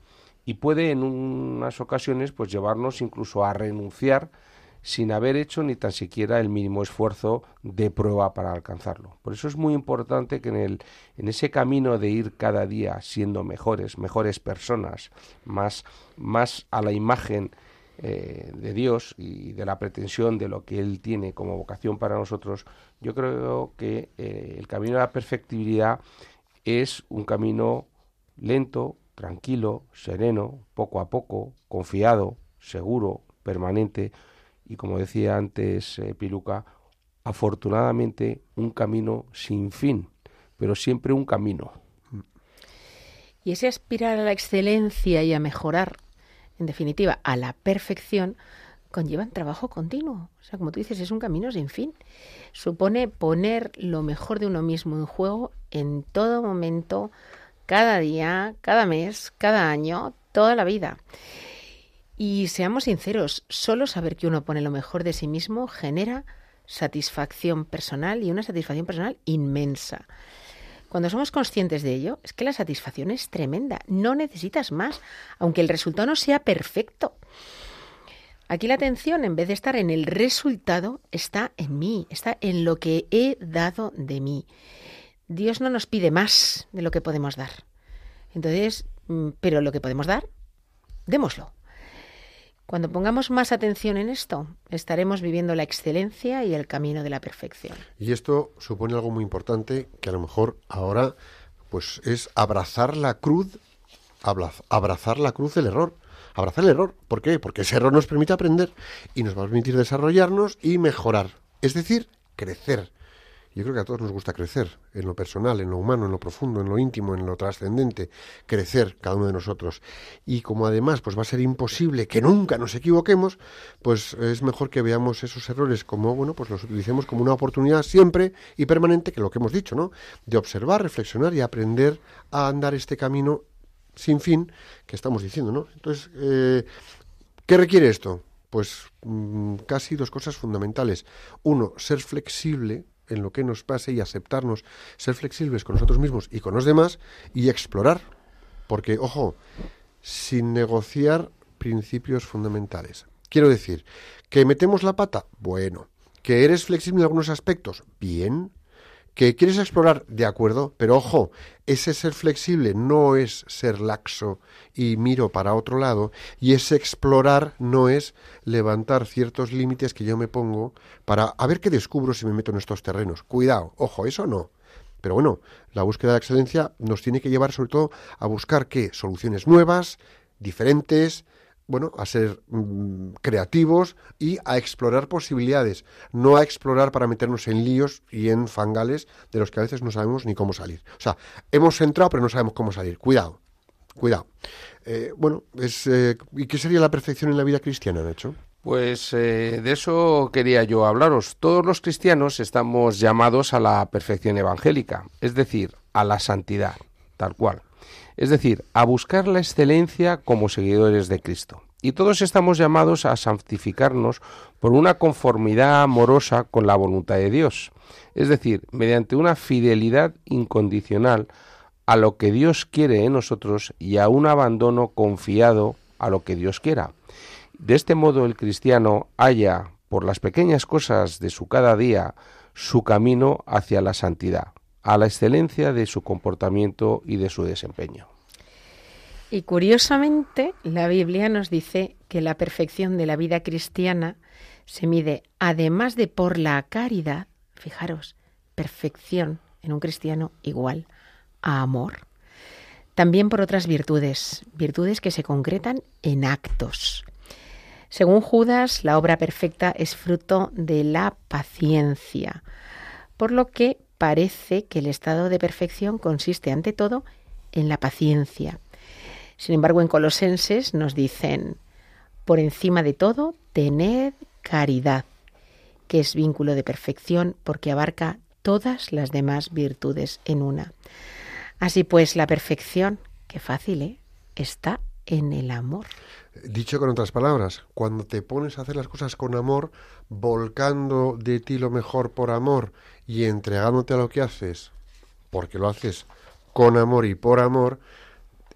y puede en unas ocasiones pues llevarnos incluso a renunciar sin haber hecho ni tan siquiera el mínimo esfuerzo de prueba para alcanzarlo. Por eso es muy importante que en, el, en ese camino de ir cada día siendo mejores, mejores personas, más, más a la imagen eh, de Dios y de la pretensión de lo que Él tiene como vocación para nosotros, yo creo que eh, el camino a la perfectibilidad es un camino lento, tranquilo, sereno, poco a poco, confiado, seguro, permanente y como decía antes eh, Piluca, afortunadamente un camino sin fin, pero siempre un camino. Y ese aspirar a la excelencia y a mejorar, en definitiva, a la perfección, conllevan trabajo continuo. O sea, como tú dices, es un camino sin fin. Supone poner lo mejor de uno mismo en juego en todo momento, cada día, cada mes, cada año, toda la vida. Y seamos sinceros, solo saber que uno pone lo mejor de sí mismo genera satisfacción personal y una satisfacción personal inmensa. Cuando somos conscientes de ello, es que la satisfacción es tremenda. No necesitas más, aunque el resultado no sea perfecto. Aquí la atención, en vez de estar en el resultado, está en mí, está en lo que he dado de mí. Dios no nos pide más de lo que podemos dar. Entonces, mm, pero lo que podemos dar, démoslo. Cuando pongamos más atención en esto, estaremos viviendo la excelencia y el camino de la perfección. Y esto supone algo muy importante que a lo mejor ahora pues es abrazar la cruz, abra- abrazar la cruz del error. Abrazar el error. ¿Por qué? Porque ese error nos permite aprender y nos va a permitir desarrollarnos y mejorar. Es decir, crecer. Yo creo que a todos nos gusta crecer, en lo personal, en lo humano, en lo profundo, en lo íntimo, en lo trascendente, crecer cada uno de nosotros. Y como además pues va a ser imposible que nunca nos equivoquemos, pues es mejor que veamos esos errores como, bueno, pues los utilicemos como una oportunidad siempre y permanente, que lo que hemos dicho, ¿no? De observar, reflexionar y aprender a andar este camino sin fin que estamos diciendo, ¿no? Entonces, eh, ¿qué requiere esto? Pues mm, casi dos cosas fundamentales. Uno, ser flexible en lo que nos pase y aceptarnos, ser flexibles con nosotros mismos y con los demás y explorar. Porque, ojo, sin negociar principios fundamentales. Quiero decir, que metemos la pata, bueno. Que eres flexible en algunos aspectos, bien. Que quieres explorar, de acuerdo, pero ojo, ese ser flexible no es ser laxo y miro para otro lado, y ese explorar no es levantar ciertos límites que yo me pongo para a ver qué descubro si me meto en estos terrenos. Cuidado, ojo, eso no. Pero bueno, la búsqueda de excelencia nos tiene que llevar sobre todo a buscar qué soluciones nuevas, diferentes, bueno, a ser mm, creativos y a explorar posibilidades, no a explorar para meternos en líos y en fangales de los que a veces no sabemos ni cómo salir. O sea, hemos entrado pero no sabemos cómo salir. Cuidado, cuidado. Eh, bueno, es, eh, ¿y qué sería la perfección en la vida cristiana, Nacho? Pues eh, de eso quería yo hablaros. Todos los cristianos estamos llamados a la perfección evangélica, es decir, a la santidad, tal cual. Es decir, a buscar la excelencia como seguidores de Cristo. Y todos estamos llamados a santificarnos por una conformidad amorosa con la voluntad de Dios. Es decir, mediante una fidelidad incondicional a lo que Dios quiere en nosotros y a un abandono confiado a lo que Dios quiera. De este modo el cristiano halla, por las pequeñas cosas de su cada día, su camino hacia la santidad, a la excelencia de su comportamiento y de su desempeño. Y curiosamente, la Biblia nos dice que la perfección de la vida cristiana se mide, además de por la caridad, fijaros, perfección en un cristiano igual a amor, también por otras virtudes, virtudes que se concretan en actos. Según Judas, la obra perfecta es fruto de la paciencia, por lo que parece que el estado de perfección consiste ante todo en la paciencia. Sin embargo, en Colosenses nos dicen, por encima de todo, tened caridad, que es vínculo de perfección porque abarca todas las demás virtudes en una. Así pues, la perfección, qué fácil, ¿eh? está en el amor. Dicho con otras palabras, cuando te pones a hacer las cosas con amor, volcando de ti lo mejor por amor y entregándote a lo que haces, porque lo haces con amor y por amor,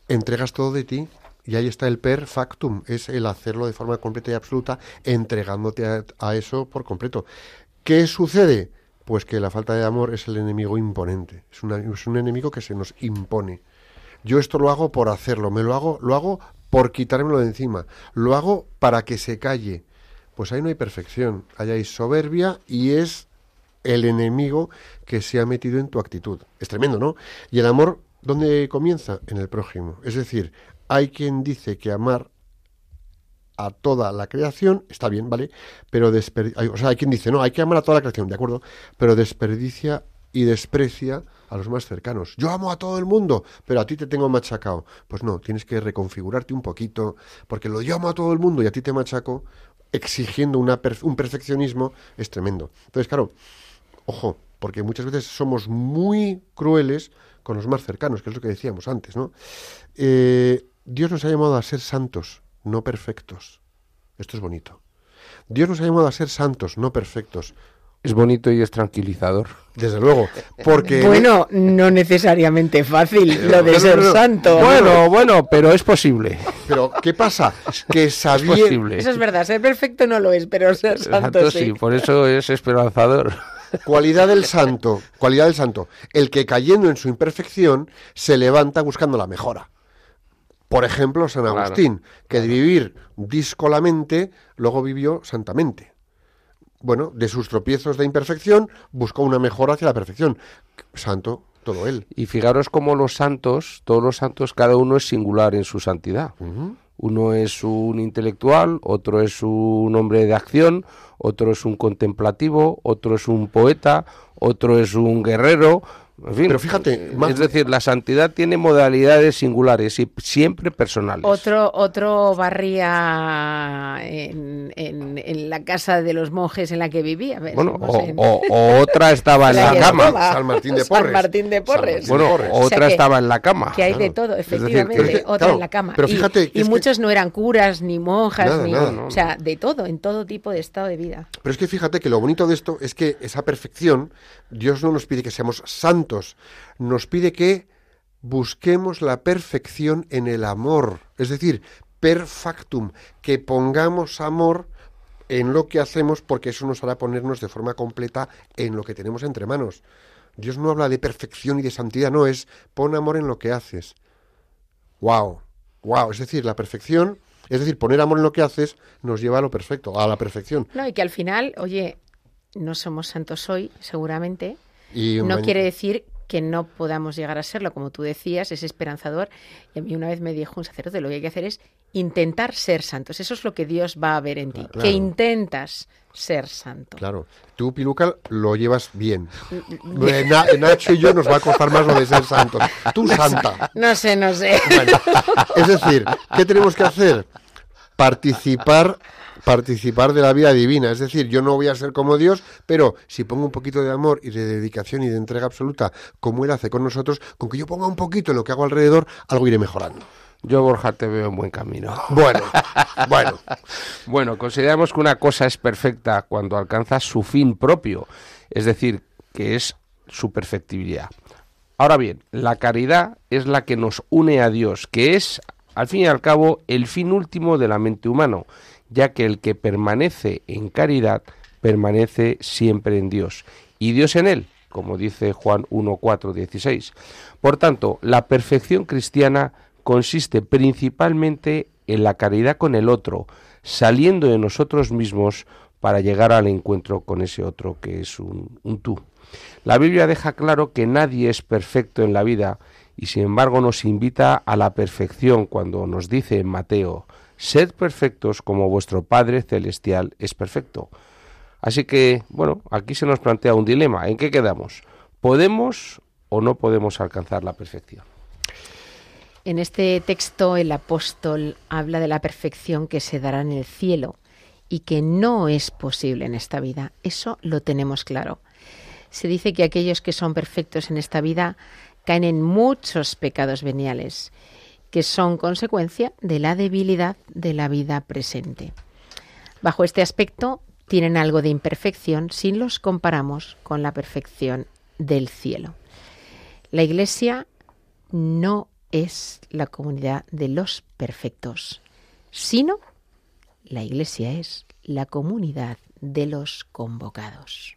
entregas todo de ti Y ahí está el per factum, es el hacerlo de forma completa y absoluta, entregándote a, eso por completo. ¿Qué sucede? Pues que la falta de amor es el enemigo imponente, es, es un enemigo que se nos impone. Yo esto lo hago por hacerlo, me lo hago, lo hago por quitármelo de encima, lo hago para que se calle. Pues ahí no hay perfección, ahí hay soberbia y es el enemigo que se ha metido en tu actitud. Es tremendo, ¿no? Y el amor, ¿dónde comienza? En el prójimo. Es decir, hay quien dice que amar a toda la creación, está bien, ¿vale? Pero desper- hay- o sea, hay quien dice, no, hay que amar a toda la creación, ¿de acuerdo? Pero desperdicia y desprecia a los más cercanos. Yo amo a todo el mundo, pero a ti te tengo machacado. Pues no, tienes que reconfigurarte un poquito, porque lo de yo amo a todo el mundo y a ti te machaco, exigiendo un perfeccionismo, es tremendo. Entonces, claro, ojo, porque muchas veces somos muy crueles con los más cercanos, que es lo que decíamos antes, ¿no? Eh, Dios nos ha llamado a ser santos, no perfectos. Esto es bonito. Dios nos ha llamado a ser santos, no perfectos. Es bonito y es tranquilizador. Desde luego, porque Bueno, no necesariamente fácil lo de ser no, no. santo. Bueno, bueno, pero es posible. pero ¿qué pasa? Que Es sabía posible. Eso es verdad, ser perfecto no lo es, pero ser santo, Santo sí. sí, por eso es esperanzador. cualidad del santo, cualidad del santo, el que cayendo en su imperfección se levanta buscando la mejora. Por ejemplo, San Claro, Agustín, que de vivir díscolamente, luego vivió santamente. Bueno, de sus tropiezos de imperfección, buscó una mejora hacia la perfección. Santo, todo él. Y fijaros cómo los santos, todos los santos, cada uno es singular en su santidad. Uno es un intelectual, otro es un hombre de acción, otro es un contemplativo, otro es un poeta, otro es un guerrero. En fin, Pero fíjate, más- es decir, la santidad tiene modalidades singulares y siempre personales. Otro, otro barría en, en- en la casa de los monjes en la que vivía. ¿ves? Bueno, o, en- o- o otra estaba en la la cama. San Martín de San Porres. Martín de San Porres. Martín Bueno, Porres. O sea otra que- estaba en la cama. Que hay de Claro. todo, Es decir, efectivamente, que- otra claro, en la cama. pero Y- fíjate que y, es que- muchos no eran curas, ni monjas, Nada, ni... nada. O sea, de todo, en todo tipo de estado de vida. Pero es que fíjate que lo bonito de esto es que esa perfección, Dios no nos pide que seamos santos, nos pide que busquemos la perfección en el amor, es decir, per factum, que pongamos amor en lo que hacemos porque eso nos hará ponernos de forma completa en lo que tenemos entre manos. Dios no habla de perfección y de santidad, no es pon amor en lo que haces. Wow, wow, es decir, la perfección, es decir, poner amor en lo que haces nos lleva a lo perfecto, a la perfección. No, y que al final, oye, no somos santos hoy, seguramente. Y No quiere decir que no podamos llegar a serlo, como tú decías, es esperanzador. Y a mí una vez me dijo un sacerdote, lo que hay que hacer es intentar ser santos. Eso es lo que Dios va a ver en ti, Claro. que intentas ser santo. Claro, tú, Piluca, lo llevas bien. Na- Nacho y yo nos va a costar más lo de ser santos. Tú, santa. No sé, no sé. Bueno, es decir, ¿qué tenemos que hacer? Participar, participar de la vida divina. Es decir, yo no voy a ser como Dios, pero si pongo un poquito de amor y de dedicación y de entrega absoluta, como Él hace con nosotros, con que yo ponga un poquito en lo que hago alrededor, algo iré mejorando. Yo, Borja, te veo en buen camino. Bueno, bueno. Bueno, consideramos que una cosa es perfecta cuando alcanza su fin propio, es decir, que es su perfectibilidad. Ahora bien, la caridad es la que nos une a Dios, que es, al fin y al cabo, el fin último de la mente humano, ya que el que permanece en caridad permanece siempre en Dios, y Dios en él, como dice Juan 1, 4, 16. Por tanto, la perfección cristiana consiste principalmente en la caridad con el otro, saliendo de nosotros mismos para llegar al encuentro con ese otro que es un, un tú. La Biblia deja claro que nadie es perfecto en la vida y sin embargo nos invita a la perfección cuando nos dice en Mateo, sed perfectos como vuestro Padre Celestial es perfecto. Así que, bueno, aquí se nos plantea un dilema. ¿En qué quedamos? ¿Podemos o no podemos alcanzar la perfección? En este texto el apóstol habla de la perfección que se dará en el cielo y que no es posible en esta vida. Eso lo tenemos claro. Se dice que aquellos que son perfectos en esta vida caen en muchos pecados veniales, que son consecuencia de la debilidad de la vida presente. Bajo este aspecto tienen algo de imperfección si los comparamos con la perfección del cielo. La Iglesia no es la comunidad de los perfectos, sino la Iglesia es la comunidad de los convocados.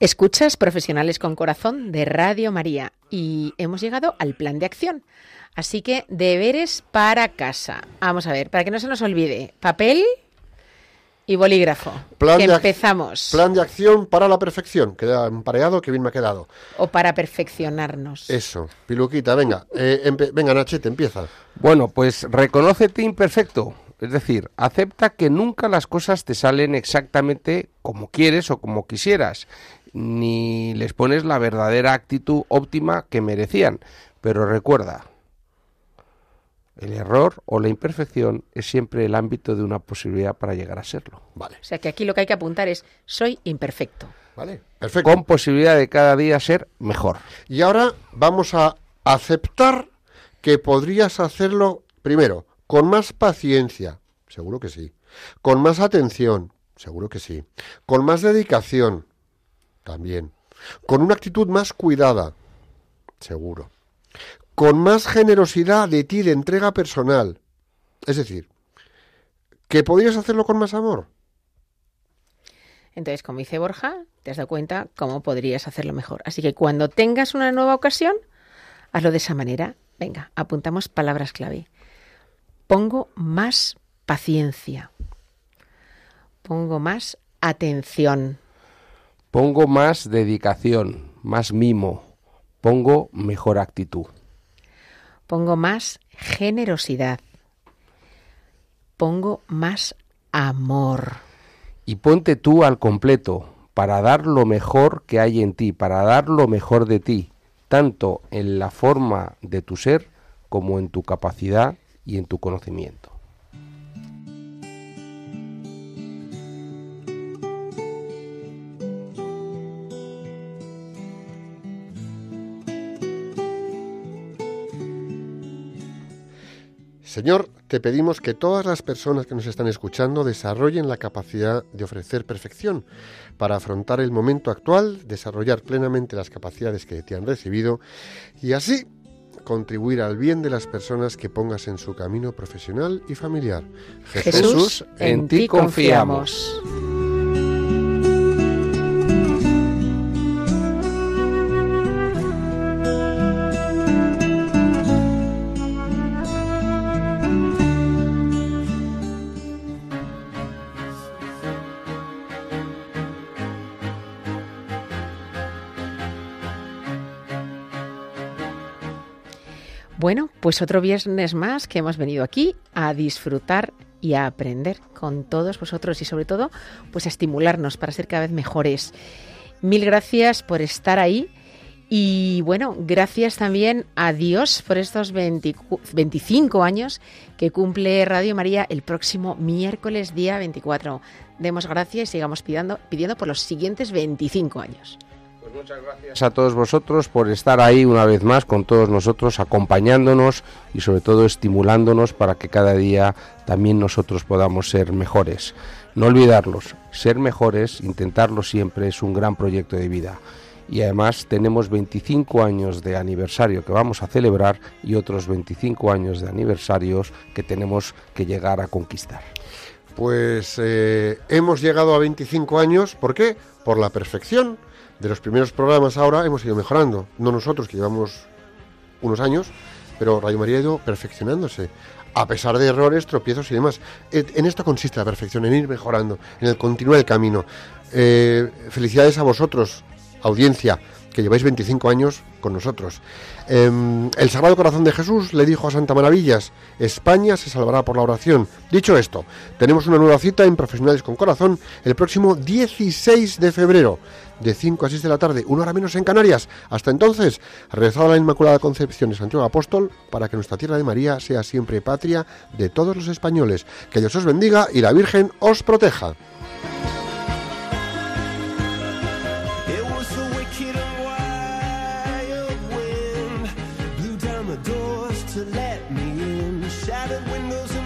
Escuchas Profesionales con Corazón de Radio María y hemos llegado al plan de acción. Así que deberes para casa. Vamos a ver, para que no se nos olvide, papel y bolígrafo. Plan que de empezamos. Plan de acción para la perfección. Queda empareado, que bien me ha quedado. O para perfeccionarnos. Eso, Piluquita, venga. eh, venga, Nachete, empieza. Bueno, pues reconócete imperfecto. Es decir, acepta que nunca las cosas te salen exactamente como quieres o como quisieras, ni les pones la verdadera actitud óptima que merecían. Pero recuerda, el error o la imperfección es siempre el ámbito de una posibilidad para llegar a serlo. Vale, O sea que aquí lo que hay que apuntar es soy imperfecto. vale. Perfecto. Con posibilidad de cada día ser mejor. Y ahora vamos a aceptar que podrías hacerlo primero con más paciencia, seguro que sí. Con más atención, seguro que sí. Con más dedicación, también. Con una actitud más cuidada, seguro. Con más generosidad de ti, de entrega personal. Es decir, que podrías hacerlo con más amor. Entonces, como dice Borja, te has dado cuenta cómo podrías hacerlo mejor. Así que cuando tengas una nueva ocasión, hazlo de esa manera. Venga, apuntamos palabras clave. Pongo más paciencia. Pongo más atención. Pongo más dedicación, más mimo. Pongo mejor actitud. Pongo más generosidad. Pongo más amor. y ponte tú al completo para dar lo mejor que hay en ti, para dar lo mejor de ti, tanto en la forma de tu ser como en tu capacidad y en tu conocimiento. Señor, te pedimos que todas las personas que nos están escuchando desarrollen la capacidad de ofrecer perfección para afrontar el momento actual, desarrollar plenamente las capacidades que te han recibido y así contribuir al bien de las personas que pongas en su camino profesional y familiar. Jesús, en ti confiamos. Bueno, pues otro viernes más que hemos venido aquí a disfrutar y a aprender con todos vosotros y sobre todo pues a estimularnos para ser cada vez mejores. Mil gracias por estar ahí y bueno, gracias también a Dios por estos 20 25 años que cumple Radio María el próximo miércoles día 24. Demos gracias y sigamos pidiendo, pidiendo por los siguientes 25 años. Muchas gracias a todos vosotros por estar ahí una vez más con todos nosotros, acompañándonos y sobre todo estimulándonos para que cada día también nosotros podamos ser mejores. No olvidarlos, ser mejores, intentarlo siempre es un gran proyecto de vida. Y además tenemos 25 años de aniversario que vamos a celebrar y otros 25 años de aniversarios que tenemos que llegar a conquistar. Pues eh, hemos llegado a 25 años, ¿por qué? Por la perfección. De los primeros programas ahora hemos ido mejorando. No nosotros, que llevamos unos años, pero Radio María ha ido perfeccionándose. A pesar de errores, tropiezos y demás. Eh, En esto consiste la perfección, en ir mejorando, en el continuar el camino. Eh, felicidades a vosotros, audiencia, que lleváis 25 años con nosotros. Em, el Sagrado Corazón de Jesús le dijo a Santa Maravillas, España se salvará por la oración. Dicho esto, tenemos una nueva cita en Profesionales con Corazón el próximo 16 de febrero, de 5 a 6 de la tarde, una hora menos en Canarias. Hasta entonces, rezad a la Inmaculada Concepción de Santiago Apóstol para que nuestra tierra de María sea siempre patria de todos los españoles. Que Dios os bendiga y la Virgen os proteja.